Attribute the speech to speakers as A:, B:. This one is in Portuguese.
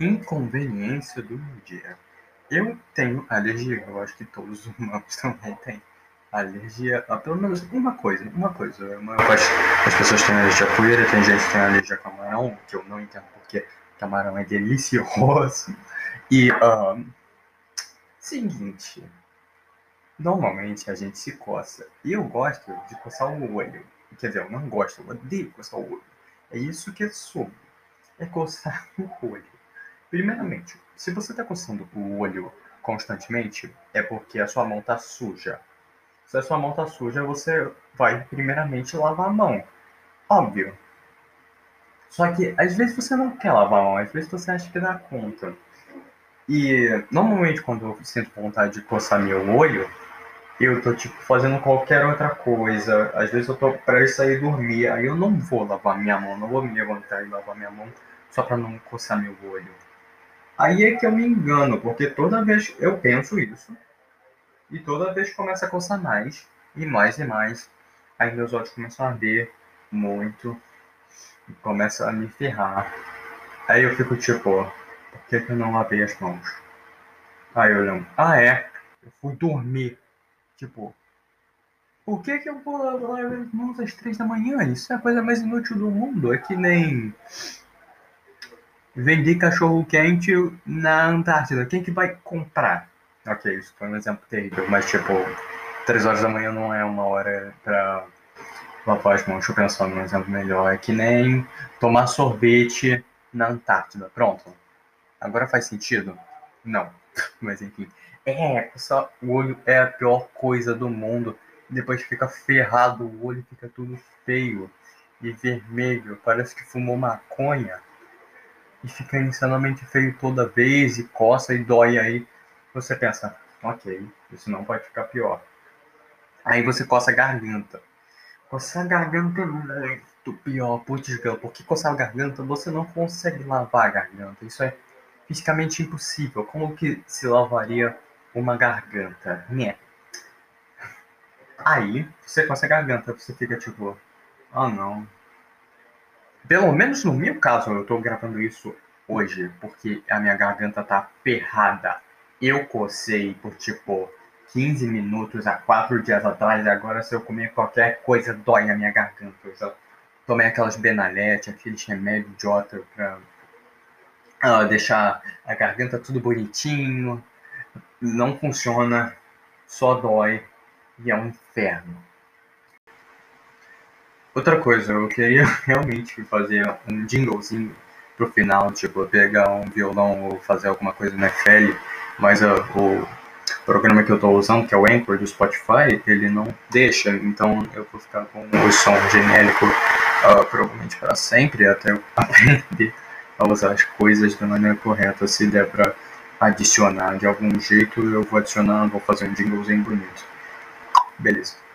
A: Inconveniência do dia. Eu tenho alergia, eu acho que todos os humanos também têm alergia a pelo menos uma coisa, uma coisa. Uma, as, as pessoas têm alergia a poeira, tem gente que tem alergia a camarão, que eu não entendo porque camarão é delicioso. E, um, seguinte, normalmente a gente se coça. Eu gosto de coçar o olho. Quer dizer, eu não gosto, eu odeio coçar o olho. É isso que é sobre. É coçar o olho. Primeiramente, se você está coçando o olho constantemente, é porque a sua mão está suja. Se a sua mão está suja, você vai primeiramente lavar a mão. Óbvio. Só que às vezes você não quer lavar a mão, às vezes você acha que dá conta. E normalmente quando eu sinto vontade de coçar meu olho, eu tô tipo fazendo qualquer outra coisa. Às vezes eu tô para sair dormir, aí eu não vou lavar minha mão, não vou me levantar e lavar minha mão só para não coçar meu olho. Aí é que eu me engano, porque toda vez eu penso isso, e toda vez começa a coçar mais, e mais e mais, aí meus olhos começam a arder muito, e começa a me ferrar. Aí eu fico tipo, por que, que eu não lavei as mãos? Aí eu lembro, ah é, eu fui dormir. Tipo, por que, que eu vou lavar as mãos às três da manhã? Isso é a coisa mais inútil do mundo. É que nem vender cachorro quente na Antártida. Quem que vai comprar? Ok, isso foi um exemplo terrível, mas tipo, 3 horas da manhã não é uma hora pra lavar as mãos. Deixa eu pensar num exemplo melhor. É que nem tomar sorvete na Antártida. Pronto. Agora faz sentido? Não. Mas enfim. É, só o olho é a pior coisa do mundo. Depois fica ferrado, o olho fica tudo feio e vermelho. Parece que fumou maconha e fica insanamente feio toda vez e coça e dói aí. Você pensa, ok, isso não pode ficar pior. Aí você coça a garganta. Coçar a garganta é muito pior, putz, porque coçar a garganta você não consegue lavar a garganta. Isso é fisicamente impossível. Como que se lavaria uma garganta? Né? Aí você coça a garganta, você fica tipo, ah oh, não, pelo menos no meu caso, eu tô gravando isso hoje, porque a minha garganta tá ferrada. Eu cocei por tipo 15 minutos há 4 dias atrás, e agora se eu comer qualquer coisa dói a minha garganta. Eu já tomei aquelas benalete, aqueles remédios idiota pra uh, deixar a garganta tudo bonitinho. Não funciona, só dói e é um inferno. Outra coisa, eu queria realmente fazer um jinglezinho pro final, tipo, pegar um violão ou fazer alguma coisa no FL, mas uh, o programa que eu estou usando, que é o Anchor do Spotify, ele não deixa, então eu vou ficar com o som genérico uh, provavelmente para sempre, até eu aprender a usar as coisas da maneira correta, se der para adicionar de algum jeito, eu vou adicionar, vou fazer um jinglezinho bonito. Beleza.